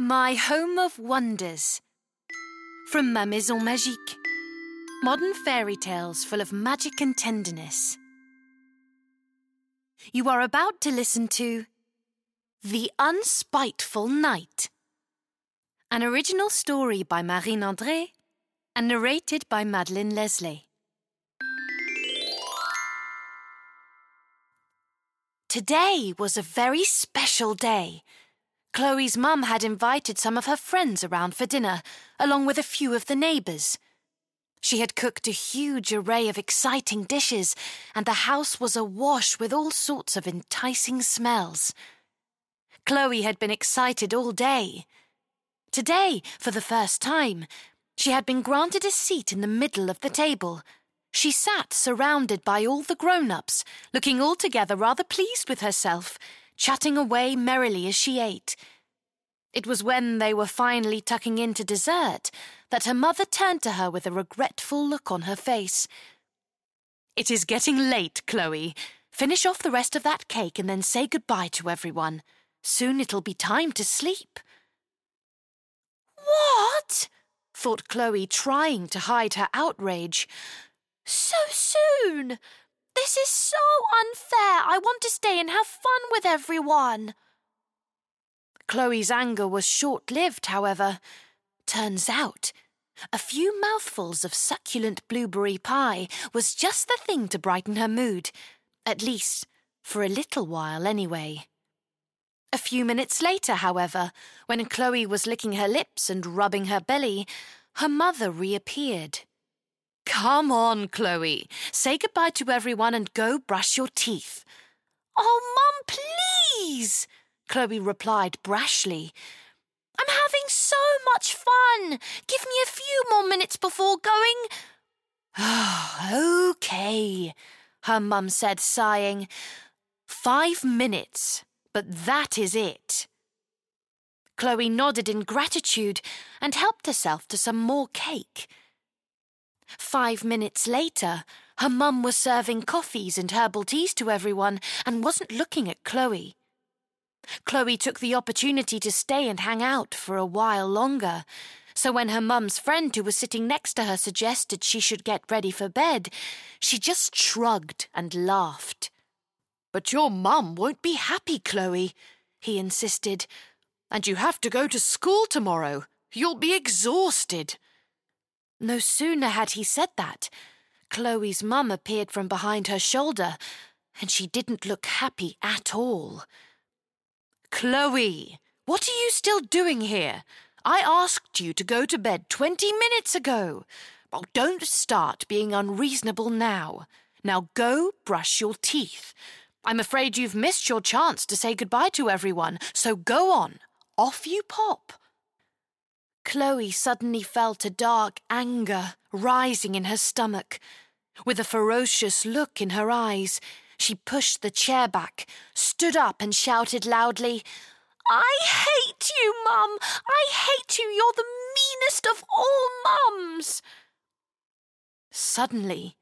My Home of Wonders from Ma Maison Magique. Modern fairy tales full of magic and tenderness. You are about to listen to The Unspiteful Knight, an original story by Marine André and narrated by Madeleine Leslay. Today was a very special day. Chloe's mum had invited some of her friends around for dinner, along with a few of the neighbours. She had cooked a huge array of exciting dishes, and the house was awash with all sorts of enticing smells. Chloe had been excited all day. Today, for the first time, she had been granted a seat in the middle of the table. She sat surrounded by all the grown ups, looking altogether rather pleased with herself, chatting away merrily as she ate. It was when they were finally tucking in to dessert that her mother turned to her with a regretful look on her face. It is getting late, Chloe. Finish off the rest of that cake and then say goodbye to everyone. Soon it'll be time to sleep. What? thought Chloe, trying to hide her outrage. So soon! This is so unfair. I want to stay and have fun with everyone. Chloe's anger was short lived, however. Turns out, a few mouthfuls of succulent blueberry pie was just the thing to brighten her mood, at least for a little while anyway. A few minutes later, however, when Chloe was licking her lips and rubbing her belly, her mother reappeared. Come on, Chloe. Say goodbye to everyone and go brush your teeth. Oh, Mum, please! Chloe replied brashly. I'm having so much fun. Give me a few more minutes before going. okay, her mum said, sighing. Five minutes, but that is it. Chloe nodded in gratitude and helped herself to some more cake. Five minutes later, her mum was serving coffees and herbal teas to everyone and wasn't looking at Chloe. Chloe took the opportunity to stay and hang out for a while longer. So when her mum's friend who was sitting next to her suggested she should get ready for bed, she just shrugged and laughed. But your mum won't be happy, Chloe, he insisted. And you have to go to school tomorrow. You'll be exhausted. No sooner had he said that, Chloe's mum appeared from behind her shoulder, and she didn't look happy at all. Chloe, what are you still doing here? I asked you to go to bed twenty minutes ago. Oh, don't start being unreasonable now. Now go brush your teeth. I'm afraid you've missed your chance to say goodbye to everyone, so go on. Off you pop. Chloe suddenly felt a dark anger rising in her stomach. With a ferocious look in her eyes, she pushed the chair back, stood up, and shouted loudly, I hate you, Mum! I hate you! You're the meanest of all mums! Suddenly,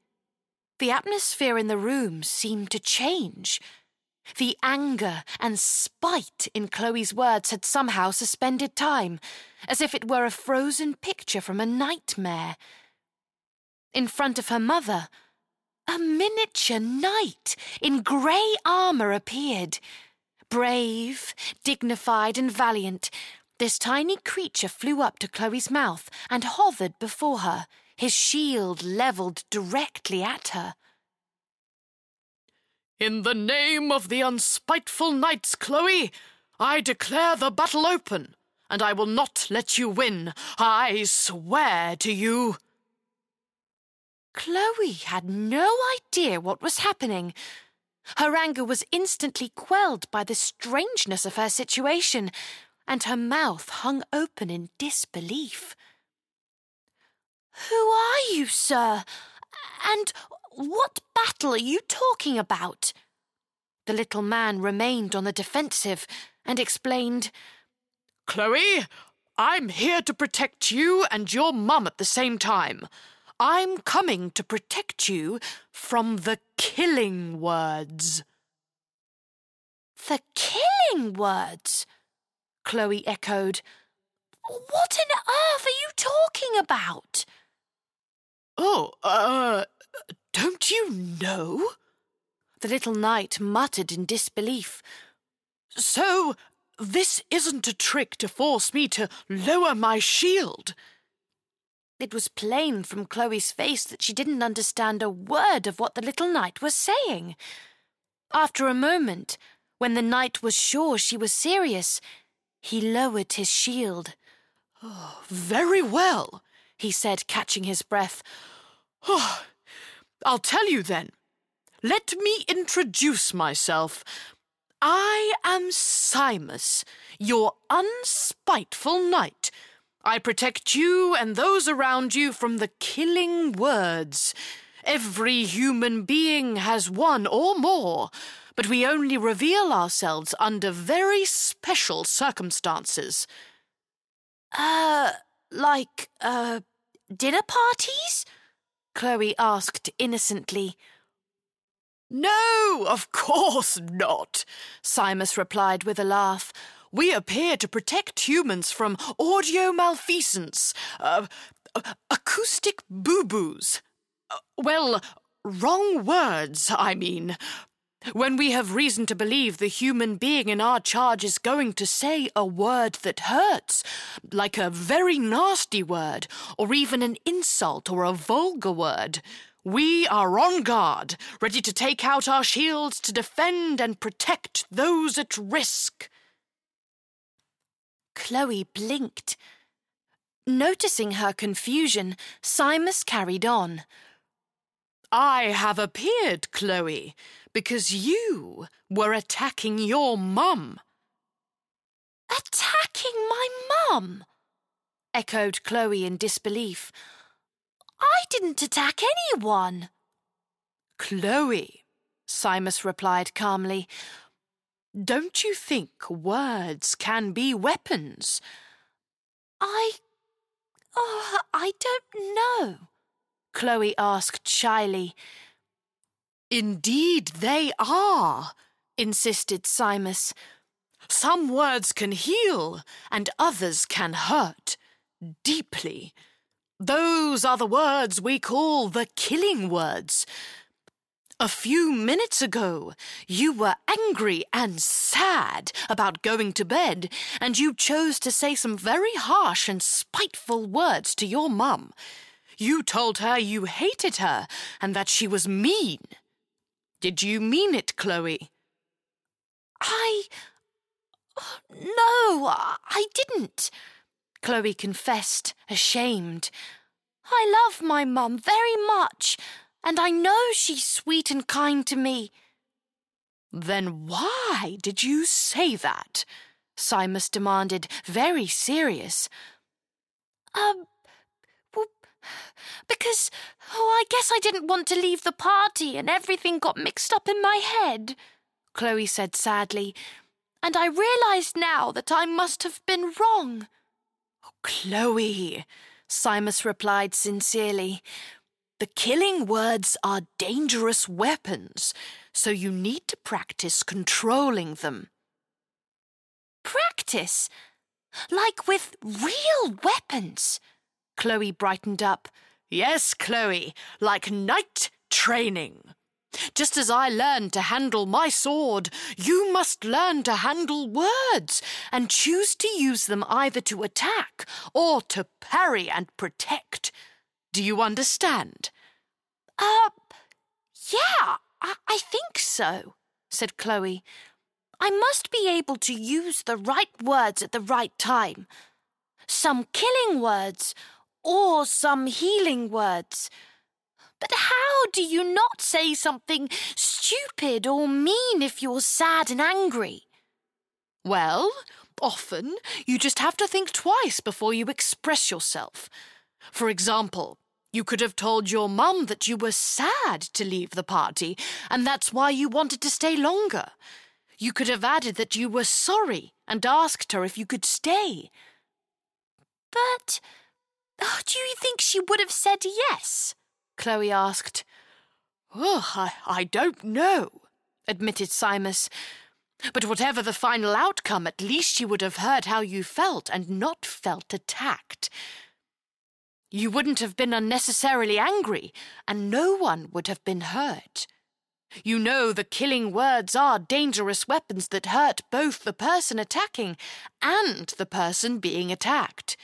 the atmosphere in the room seemed to change. The anger and spite in Chloe's words had somehow suspended time, as if it were a frozen picture from a nightmare. In front of her mother, a miniature knight in grey armour appeared. Brave, dignified, and valiant, this tiny creature flew up to Chloe's mouth and hovered before her, his shield levelled directly at her. In the name of the unspiteful knights, Chloe, I declare the battle open, and I will not let you win. I swear to you. Chloe had no idea what was happening. Her anger was instantly quelled by the strangeness of her situation, and her mouth hung open in disbelief. Who are you, sir? And what battle are you talking about? The little man remained on the defensive and explained, Chloe, I'm here to protect you and your mum at the same time. I'm coming to protect you from the killing words. The killing words? Chloe echoed, What on earth are you talking about? Oh, uh, don't you know? The little knight muttered in disbelief. So, this isn't a trick to force me to lower my shield. It was plain from Chloe's face that she didn't understand a word of what the little knight was saying. After a moment, when the knight was sure she was serious, he lowered his shield. Oh, very well, he said, catching his breath. Oh, I'll tell you then. Let me introduce myself. I am Simus, your unspiteful knight. I protect you and those around you from the killing words. Every human being has one or more, but we only reveal ourselves under very special circumstances. Uh, like, uh, dinner parties? Chloe asked innocently. No, of course not, Simus replied with a laugh. We appear to protect humans from audio malfeasance, uh, acoustic boo boos. Uh, well, wrong words, I mean. When we have reason to believe the human being in our charge is going to say a word that hurts, like a very nasty word, or even an insult or a vulgar word, we are on guard, ready to take out our shields to defend and protect those at risk. Chloe blinked. Noticing her confusion, Simus carried on. I have appeared, Chloe, because you were attacking your mum. Attacking my mum? echoed Chloe in disbelief. I didn't attack anyone. Chloe, Simus replied calmly, don't you think words can be weapons? I. Oh, I don't know. Chloe asked shyly. Indeed, they are, insisted Simus. Some words can heal, and others can hurt. Deeply. Those are the words we call the killing words. A few minutes ago, you were angry and sad about going to bed, and you chose to say some very harsh and spiteful words to your mum. You told her you hated her and that she was mean. Did you mean it, Chloe? I. No, I didn't, Chloe confessed, ashamed. I love my mum very much, and I know she's sweet and kind to me. Then why did you say that? Simus demanded, very serious. Well, because, oh, I guess I didn't want to leave the party and everything got mixed up in my head, Chloe said sadly. And I realised now that I must have been wrong. Oh, Chloe, Simus replied sincerely. The killing words are dangerous weapons, so you need to practice controlling them. Practice? Like with real weapons? Chloe brightened up. Yes, Chloe, like knight training. Just as I learned to handle my sword, you must learn to handle words and choose to use them either to attack or to parry and protect. Do you understand? Uh, yeah, I, I think so, said Chloe. I must be able to use the right words at the right time. Some killing words or some healing words. But how do you not say something stupid or mean if you're sad and angry? Well, often you just have to think twice before you express yourself. For example, you could have told your mum that you were sad to leave the party, and that's why you wanted to stay longer. You could have added that you were sorry and asked her if you could stay. But oh, do you think she would have said yes? Chloe asked. Oh, I, I don't know, admitted Simus. But whatever the final outcome, at least she would have heard how you felt and not felt attacked. You wouldn't have been unnecessarily angry, and no one would have been hurt. You know the killing words are dangerous weapons that hurt both the person attacking and the person being attacked.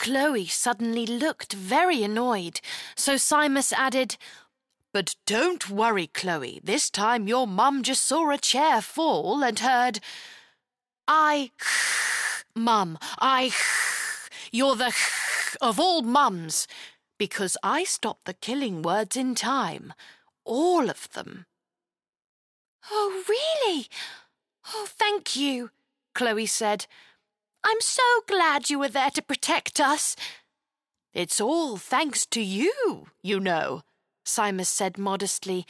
Chloe suddenly looked very annoyed, so Simus added, But don't worry, Chloe. This time your mum just saw a chair fall and heard, I, mum, I, you're the of all mums, because I stopped the killing words in time. All of them. Oh, really? Oh, thank you, Chloe said. I'm so glad you were there to protect us. It's all thanks to you, you know, Simus said modestly.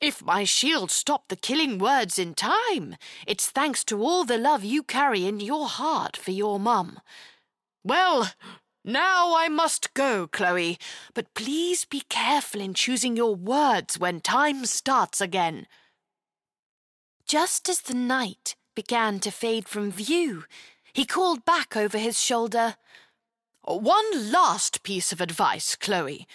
If my shield stopped the killing words in time, it's thanks to all the love you carry in your heart for your mum. Well, now I must go, Chloe, but please be careful in choosing your words when time starts again. Just as the knight began to fade from view, he called back over his shoulder. One last piece of advice, Chloe.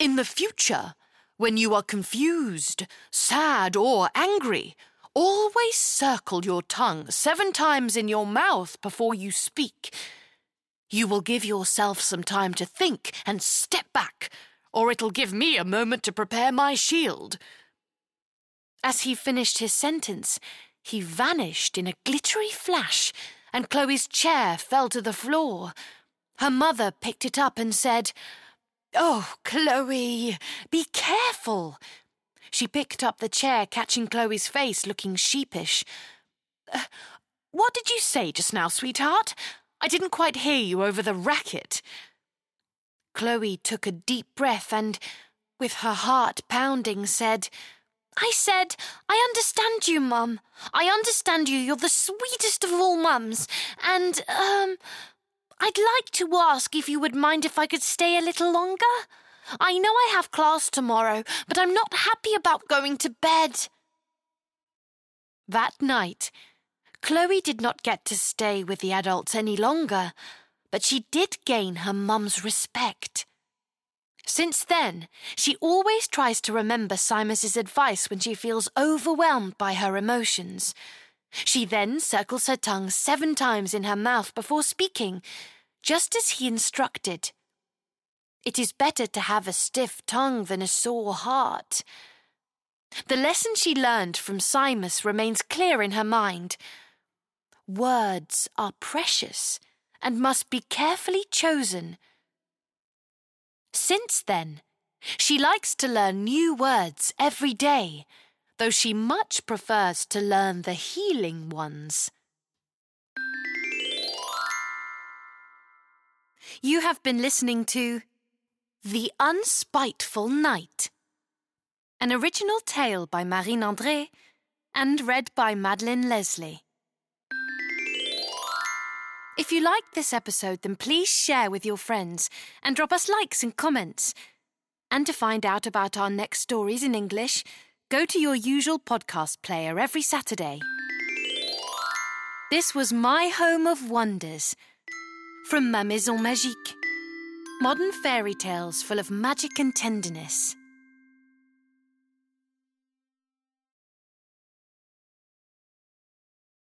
In the future, when you are confused, sad, or angry, always circle your tongue seven times in your mouth before you speak. You will give yourself some time to think and step back, or it'll give me a moment to prepare my shield. As he finished his sentence, he vanished in a glittery flash and Chloe's chair fell to the floor. Her mother picked it up and said, Oh, Chloe, be careful. She picked up the chair, catching Chloe's face, looking sheepish. Uh, what did you say just now, sweetheart? I didn't quite hear you over the racket. Chloe took a deep breath and, with her heart pounding, said, I said, I understand you, Mum. I understand you. You're the sweetest of all mums. And, um, I'd like to ask if you would mind if I could stay a little longer. I know I have class tomorrow, but I'm not happy about going to bed. That night, Chloe did not get to stay with the adults any longer, but she did gain her mum's respect. Since then, she always tries to remember Simus's advice when she feels overwhelmed by her emotions. She then circles her tongue seven times in her mouth before speaking, just as he instructed. It is better to have a stiff tongue than a sore heart. The lesson she learned from Simus remains clear in her mind. Words are precious and must be carefully chosen. Since then, she likes to learn new words every day, though she much prefers to learn the healing ones. You have been listening to The Unspiteful Knight, an original tale by Marine André and read by Madeleine Leslay. If you liked this episode, then please share with your friends and drop us likes and comments. And to find out about our next stories in English, go to your usual podcast player every Saturday. This was My Home of Wonders from Ma Maison Magique. Modern fairy tales full of magic and tenderness.